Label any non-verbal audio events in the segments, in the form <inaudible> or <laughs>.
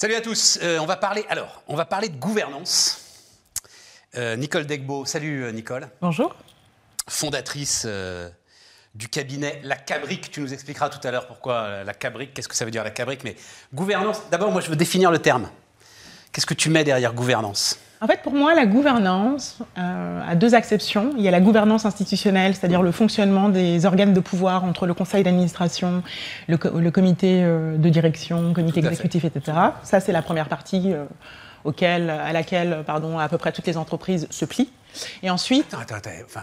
Salut à tous. Euh, on va parler alors, on va parler de gouvernance. Euh, Nicole Degbo, salut euh, Nicole. Bonjour. Fondatrice du cabinet La Cabrique. Tu nous expliqueras tout à l'heure pourquoi la Cabrique, qu'est-ce que ça veut dire la Cabrique. Mais gouvernance, d'abord, moi je veux définir le terme. Qu'est-ce que tu mets derrière gouvernance? En fait, pour moi, la gouvernance a deux acceptions. Il y a la gouvernance institutionnelle, c'est-à-dire le fonctionnement des organes de pouvoir entre le conseil d'administration, le, comité de direction, le comité exécutif, etc. Ça, c'est la première partie auquel, à laquelle pardon, à peu près toutes les entreprises se plient. Et ensuite... Attends, attends, enfin,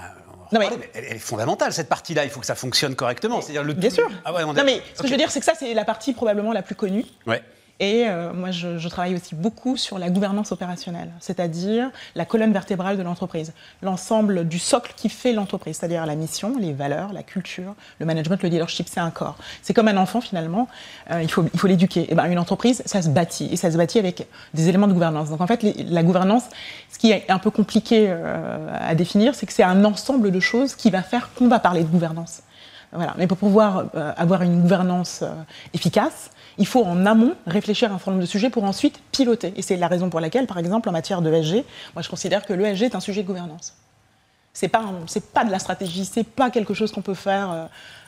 non, mais... elle, est fondamentale cette partie-là. Il faut que ça fonctionne correctement. C'est-à-dire le. Bien sûr. Ah non mais ce que je veux dire, c'est que ça, c'est la partie probablement la plus connue. Ouais. Et euh, moi, je, travaille aussi beaucoup sur la gouvernance opérationnelle, c'est-à-dire la colonne vertébrale de l'entreprise, l'ensemble du socle qui fait l'entreprise, c'est-à-dire la mission, les valeurs, la culture, le management, le leadership, c'est un corps. C'est comme un enfant finalement, euh, il faut il faut l'éduquer. Et ben une entreprise, ça se bâtit et ça se bâtit avec des éléments de gouvernance. Donc en fait, la gouvernance, ce qui est un peu compliqué euh, à définir, c'est que c'est un ensemble de choses qui va faire qu'on va parler de gouvernance. Voilà. Mais pour pouvoir avoir une gouvernance efficace, il faut en amont réfléchir à un certain nombre de sujets pour ensuite piloter. Et c'est la raison pour laquelle, par exemple, en matière de ESG, moi je considère que l'ESG est un sujet de gouvernance. C'est pas, c'est pas de la stratégie, c'est pas quelque chose qu'on peut faire euh,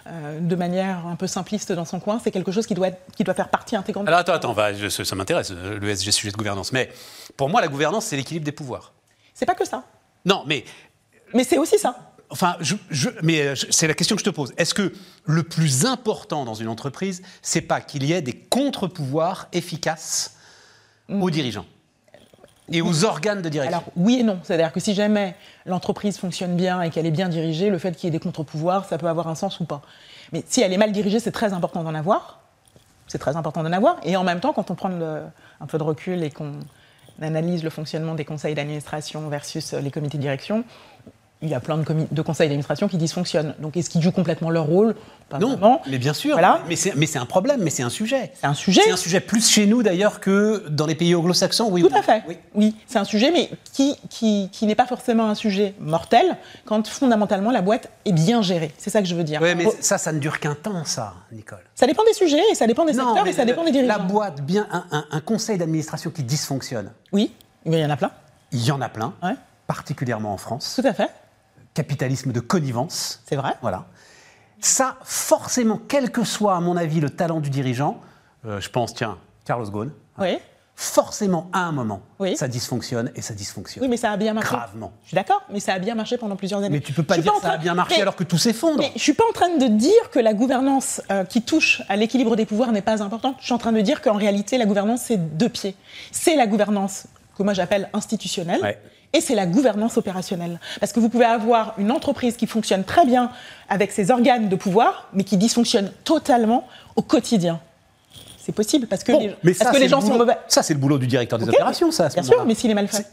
euh, de manière un peu simpliste dans son coin, c'est quelque chose qui doit, qui doit faire partie intégrante. Alors attends, attends, va, ça m'intéresse, euh, l'ESG, sujet de gouvernance. Mais pour moi, la gouvernance, c'est l'équilibre des pouvoirs. C'est pas que ça. Non, mais. Mais c'est aussi ça. Enfin, je, mais euh, c'est la question que je te pose. Est-ce que le plus important dans une entreprise, c'est pas qu'il y ait des contre-pouvoirs efficaces aux dirigeants et aux organes de direction? Alors oui et non. C'est-à-dire que si jamais l'entreprise fonctionne bien et qu'elle est bien dirigée, le fait qu'il y ait des contre-pouvoirs, ça peut avoir un sens ou pas. Mais si elle est mal dirigée, c'est très important d'en avoir. C'est très important d'en avoir. Et en même temps, quand on prend un peu de recul et qu'on analyse le fonctionnement des conseils d'administration versus les comités de direction, il y a plein de, de conseils d'administration qui dysfonctionnent. Donc, est-ce qu'ils jouent complètement leur rôle? Pas Non, mais bien sûr. Voilà. Mais c'est un problème, mais c'est un sujet. C'est un sujet. C'est un sujet plus chez nous d'ailleurs que dans les pays anglo-saxons, oui. Tout à fait. Oui, oui. c'est un sujet, mais qui, qui, qui n'est pas forcément un sujet mortel quand fondamentalement la boîte est bien gérée. C'est ça que je veux dire. Oui, mais ça, ça ne dure qu'un temps, ça, Nicole. Ça dépend des sujets, et ça dépend des secteurs, et ça dépend des dirigeants. La boîte, bien un, un, conseil d'administration qui dysfonctionne. Oui, mais il y en a plein. Il y en a plein, particulièrement en France. Tout à fait capitalisme de connivence. C'est vrai. Voilà. Ça, forcément, quel que soit, à mon avis, le talent du dirigeant, euh, je pense, tiens, Carlos Ghosn. Oui. Forcément, à un moment, ça dysfonctionne et ça dysfonctionne. Oui, mais ça a bien marché. Gravement. Je suis d'accord, mais ça a bien marché pendant plusieurs années. Mais tu peux pas dire que ça a bien marché alors que tout s'effondre. Mais je suis pas en train de dire que la gouvernance euh, qui touche à l'équilibre des pouvoirs n'est pas importante. Je suis en train de dire qu'en réalité, la gouvernance, c'est deux pieds. C'est la gouvernance que moi j'appelle institutionnelle et c'est la gouvernance opérationnelle. Parce que vous pouvez avoir une entreprise qui fonctionne très bien avec ses organes de pouvoir, mais qui dysfonctionne totalement au quotidien. C'est possible parce que, les, mais ça, que les gens sont mauvais. Ça, c'est le boulot du directeur des opérations, ça. À bien sûr, mais s'il est mal fait.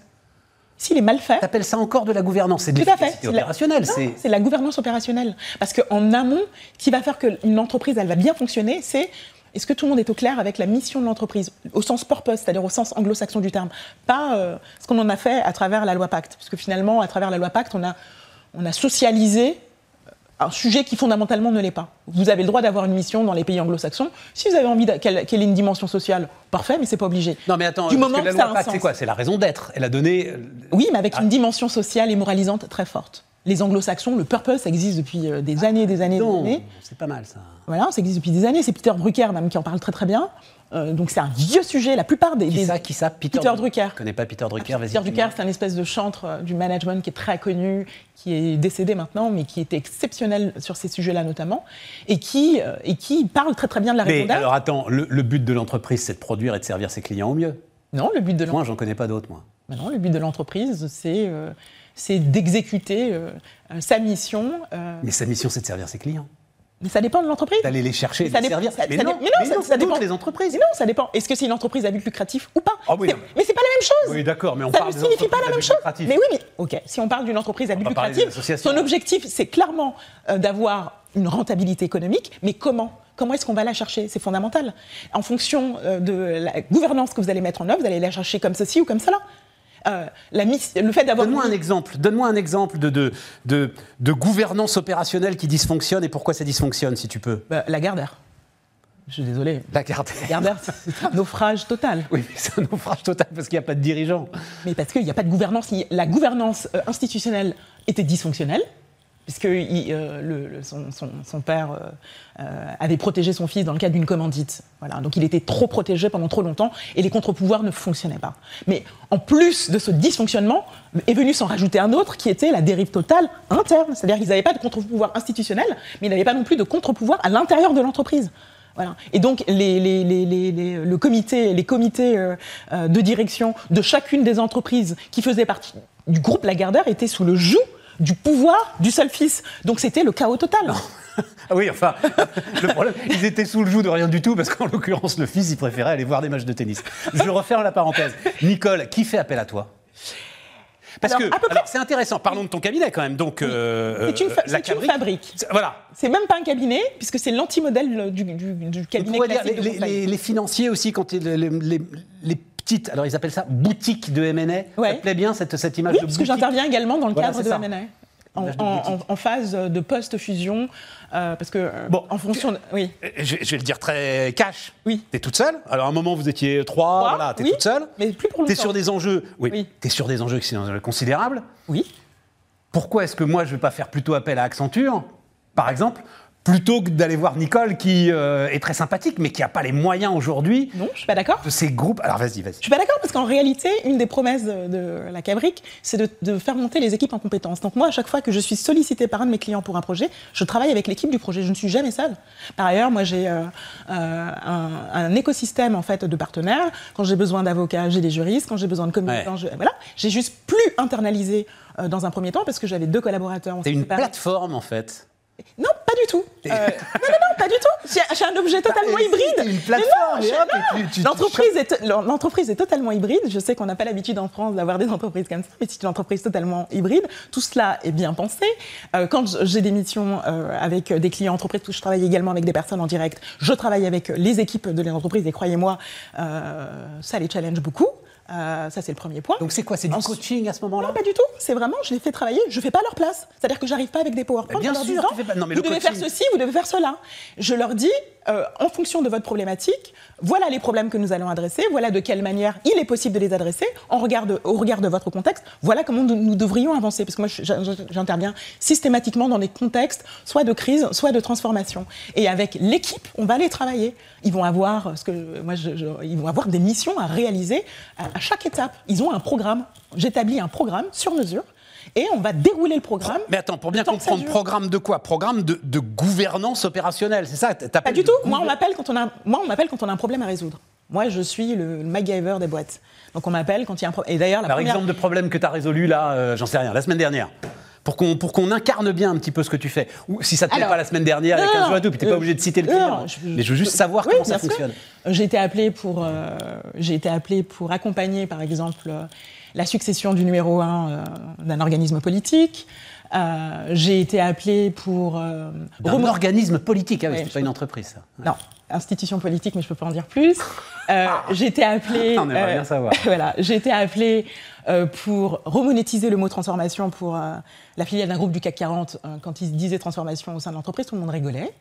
S'il est mal fait. T'appelles ça encore de la gouvernance C'est de l'efficacité opérationnelle. C'est la gouvernance opérationnelle. Parce qu'en amont, ce qui va faire qu'une entreprise, elle va bien fonctionner, c'est est-ce que tout le monde est au clair avec la mission de l'entreprise, au sens purpose, c'est-à-dire au sens anglo-saxon du terme Pas euh, ce qu'on en a fait à travers la loi Pacte? Parce que finalement, à travers la loi Pacte, on a, on a socialisé un sujet qui fondamentalement ne l'est pas. Vous avez le droit d'avoir une mission dans les pays anglo-saxons. Si vous avez envie qu'elle ait une dimension sociale, parfait, mais c'est pas obligé. Non, mais attends, du moment que la loi Pacte, c'est quoi? C'est la raison d'être. Elle a donné. Euh, oui, mais avec ah. une dimension sociale et moralisante très forte les anglo-saxons, le purpose, ça existe depuis euh, des années, des années, des années. C'est pas mal ça. Voilà, ça existe depuis des années. C'est Peter Drucker même qui en parle très très bien. Euh, donc c'est un vieux sujet. La plupart des. Qui ça Qui ça Peter, Drucker. Je connais pas Peter Drucker. Peter Drucker, c'est un espèce de chantre euh, du management qui est très connu, qui est décédé maintenant, mais qui était exceptionnel sur ces sujets-là notamment, et qui et qui parle très très bien de la Mais alors attends, le, but de l'entreprise, c'est de produire et de servir ses clients au mieux? Non, le but de l'entreprise. Moi, j'en connais pas d'autres, moi. non, le but de l'entreprise, c'est c'est d'exécuter euh, sa mission. Euh. Mais sa mission, c'est de servir ses clients. Mais ça dépend de l'entreprise. D'aller les chercher, ça les servir. mais, non, ça, dépend. les entreprises. Mais non, ça dépend. Est-ce que c'est une entreprise à but lucratif ou pas? Oh oui, Mais c'est pas la même chose. Oui, d'accord, mais on ça parle ne signifie pas la même chose. Mais oui, mais ok. Si on parle d'une entreprise à but lucratif, son objectif, c'est clairement euh, d'avoir une rentabilité économique. Mais comment? Comment est-ce qu'on va la chercher? C'est fondamental. En fonction de la gouvernance que vous allez mettre en œuvre, vous allez la chercher comme ceci ou comme cela. Euh, le fait d'avoir. Donne-moi un exemple. Donne-moi un exemple de, de, gouvernance opérationnelle qui dysfonctionne et pourquoi ça dysfonctionne, si tu peux. Bah, la Gardère. Je suis désolé. Lagardère. Lagardère, c'est un naufrage total. Oui, mais c'est un naufrage total parce qu'il n'y a pas de dirigeant. Mais parce qu'il n'y a pas de gouvernance. La gouvernance euh, institutionnelle était dysfonctionnelle puisque euh, son, père euh, euh, avait protégé son fils dans le cadre d'une commandite. Voilà. Donc il était trop protégé pendant trop longtemps et les contre-pouvoirs ne fonctionnaient pas. Mais en plus de ce dysfonctionnement, est venu s'en rajouter un autre qui était la dérive totale interne. C'est-à-dire qu'ils n'avaient pas de contre-pouvoir institutionnel, mais ils n'avaient pas non plus de contre-pouvoir à l'intérieur de l'entreprise. Voilà. Et donc, les, le comité, les comités de direction de chacune des entreprises qui faisaient partie du groupe Lagardère étaient sous le joug du pouvoir du seul fils. Donc c'était le chaos total. <laughs> Ah oui, enfin, <laughs> le problème, ils étaient sous le joug de rien du tout, parce qu'en l'occurrence, le fils, il préférait aller voir des matchs de tennis. Je referme la parenthèse. Nicole, qui fait appel à toi? Parce alors, que c'est intéressant. Parlons de ton cabinet quand même. Donc euh, c'est une, fa une, fabrique. Voilà. C'est même pas un cabinet puisque c'est l'antimodèle du, du, du, cabinet classique. Dire, les, les, les, financiers aussi quand les, les alors ils appellent ça boutique de M&A. Ouais. Ça te plaît bien cette, cette image oui, de parce que j'interviens également dans le voilà, cadre de M&A. En, en, en, phase de post-fusion, euh, parce que euh, bon, en fonction, de, oui. Je, je, vais le dire très cash. Oui. T'es toute seule. Alors à un moment vous étiez trois, trois voilà, t'es oui, toute seule. Mais plus pour T'es sur des enjeux, oui. oui. T'es sur des enjeux qui sont considérables. Oui. Pourquoi est-ce que moi je vais pas faire plutôt appel à Accenture, par exemple, plutôt que d'aller voir Nicole qui euh, est très sympathique mais qui n'a pas les moyens aujourd'hui. Non, je suis pas d'accord. De ces groupes. Alors vas-y, vas-y. Je suis pas d'accord parce qu'en réalité, une des promesses de, de la Cabrique, c'est de, de, faire monter les équipes en compétences. Donc moi, à chaque fois que je suis sollicitée par un de mes clients pour un projet, je travaille avec l'équipe du projet. Je ne suis jamais seule. Par ailleurs, moi j'ai euh, euh, un, un, écosystème en fait de partenaires. Quand j'ai besoin d'avocats, j'ai des juristes. Quand j'ai besoin de communicants, ouais. je... voilà. J'ai juste plus internalisé dans un premier temps parce que j'avais deux collaborateurs. C'est une plateforme en fait. Non, du tout. Euh, non, non, non, pas du tout. J'ai un objet totalement hybride. Une plateforme. L'entreprise est, l'entreprise est totalement hybride. Je sais qu'on n'a pas l'habitude en France d'avoir des entreprises comme ça, mais c'est une entreprise totalement hybride. Tout cela est bien pensé. Euh, quand j'ai des missions euh, avec des clients entreprises, je travaille également avec des personnes en direct. Je travaille avec les équipes de l'entreprise et croyez-moi, ça les challenge beaucoup. Euh, ça, c'est le premier point. Donc, c'est quoi? C'est du Ensuite, coaching à ce moment-là? Non, pas du tout. C'est vraiment, je les fais travailler, je ne fais pas leur place. C'est-à-dire que j'arrive pas avec des PowerPoint. Bien sûr, disant, pas... non, mais vous devez coaching... faire ceci, vous devez faire cela. Je leur dis, euh, en fonction de votre problématique, voilà les problèmes que nous allons adresser, voilà de quelle manière il est possible de les adresser, en regard de, au regard de votre contexte, voilà comment nous, nous devrions avancer. Parce que moi, j'interviens systématiquement dans des contextes, soit de crise, soit de transformation. Et avec l'équipe, on va aller travailler. Ils vont avoir, ce que, moi, je, je, ils vont avoir des missions à réaliser à, à chaque étape. Ils ont un programme. J'établis un programme sur mesure et on va dérouler le programme. Mais attends, pour bien comprendre, programme de quoi? Programme de, de, gouvernance opérationnelle, c'est ça? Pas du tout. Moi, on m'appelle quand on a, moi, on m'appelle quand on a un problème à résoudre. Moi, je suis le, MacGyver des boîtes. Donc, on m'appelle quand il y a un problème. Et d'ailleurs, Par première... exemple de problème que tu as résolu là, euh, j'en sais rien, la semaine dernière pour qu'on pour qu'on incarne bien un petit peu ce que tu fais. Ou si ça te plaît pas la semaine dernière, il y a 15 jours et tout, puis t'es pas obligé de citer le client. Non, je, mais je veux juste savoir oui, comment ça fonctionne. J'ai été appelé pour euh, j'ai été appelé pour accompagner par exemple euh, la succession du numéro 1 euh, d'un organisme politique. J'ai été appelé pour. Un organisme politique, ah oui, ouais, c'est pas une entreprise, ça. Ouais. Non, institution politique, mais je peux pas en dire plus. J'ai été appelé. <laughs> On aimerait bien savoir. <laughs> voilà, j'ai été appelé pour remonétiser le mot transformation pour la filiale d'un groupe du CAC 40. quand ils disaient transformation au sein de l'entreprise, tout le monde rigolait.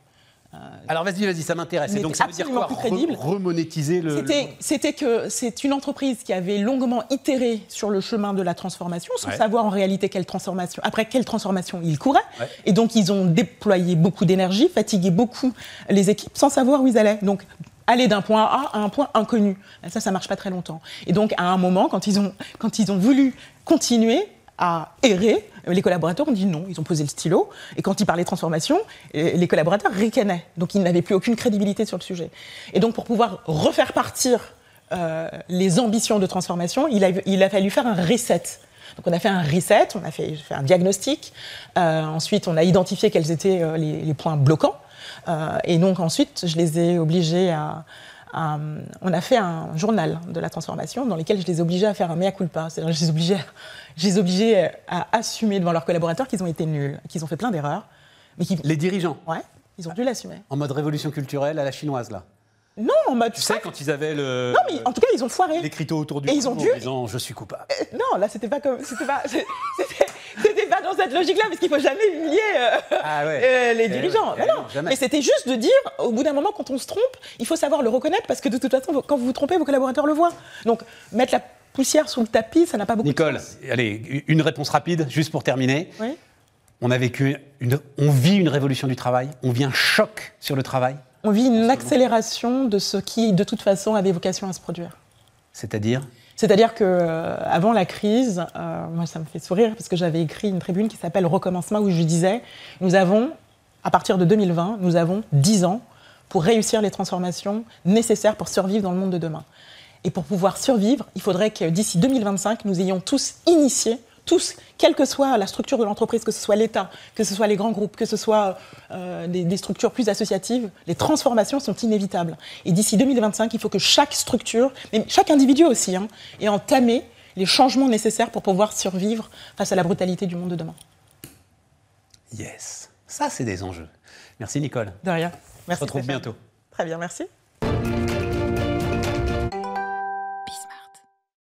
Alors vas-y, vas-y, ça m'intéresse. Et donc ça veut dire quoi plus crédible. Remonétiser le. C'était le... que c'est une entreprise qui avait longuement itéré sur le chemin de la transformation, sans ouais. savoir en réalité quelle transformation, après quelle transformation ils couraient. Ouais. Et donc ils ont déployé beaucoup d'énergie, fatigué beaucoup les équipes, sans savoir où ils allaient. Donc aller d'un point A à un point inconnu. Ça, ça marche pas très longtemps. Et donc à un moment, quand ils ont, quand ils ont voulu continuer à errer, les collaborateurs ont dit non, ils ont posé le stylo. Et quand ils parlaient transformation, les collaborateurs ricanaient. Donc ils n'avaient plus aucune crédibilité sur le sujet. Et donc pour pouvoir refaire partir euh, les ambitions de transformation, il a, il a fallu faire un reset. Donc on a fait un reset, on a fait, un diagnostic. Euh, ensuite, on a identifié quels étaient euh, les, points bloquants. Euh, et donc ensuite, je les ai obligés à, à, on a fait un journal de la transformation dans lequel je les ai obligés à faire un mea culpa. C'est-à-dire je les obligés, je les obligés à assumer devant leurs collaborateurs qu'ils ont été nuls, qu'ils ont fait plein d'erreurs. Mais qui... Les dirigeants Ouais, ils ont dû l'assumer. En mode révolution culturelle à la chinoise, là non, en mode. Tu sais, quand ils avaient le. Non, mais en tout cas, ils ont foiré. L'écriteau autour du et ils ont dû... en disant je suis coupable. Euh, non, là, c'était pas comme. C'était pas. <laughs> C'était pas dans cette logique-là, parce qu'il ne faut jamais humilier euh, Ah ouais. <laughs> euh, les Eh dirigeants. ouais, Mais eh non. non, jamais. Mais c'était juste de dire, au bout d'un moment, quand on se trompe, il faut savoir le reconnaître, parce que de toute façon, quand vous vous trompez, vos collaborateurs le voient. Donc, mettre la poussière sous le tapis, ça n'a pas beaucoup Nicole, de sens. allez, une réponse rapide, juste pour terminer. Oui. On a vécu une, on vit une révolution du travail, on vit un choc sur le travail, On vit une accélération de ce qui, de toute façon, avait vocation à se produire. c'est-à-dire? C'est-à-dire que euh, avant la crise, euh, moi ça me fait sourire parce que j'avais écrit une tribune qui s'appelle Recommencement où je disais nous avons, à partir de 2020, nous avons 10 ans pour réussir les transformations nécessaires pour survivre dans le monde de demain. Et pour pouvoir survivre, il faudrait que d'ici 2025, nous ayons tous initié, tous, quelle que soit la structure de l'entreprise, que ce soit l'État, que ce soit les grands groupes, que ce soit euh, des, des structures plus associatives, les transformations sont inévitables. Et d'ici 2025, il faut que chaque structure, mais chaque individu aussi, hein, ait entamé les changements nécessaires pour pouvoir survivre face à la brutalité du monde de demain. Yes. Ça, c'est des enjeux. Merci Nicole. De rien. On Merci. se retrouve bientôt. Très bien, merci.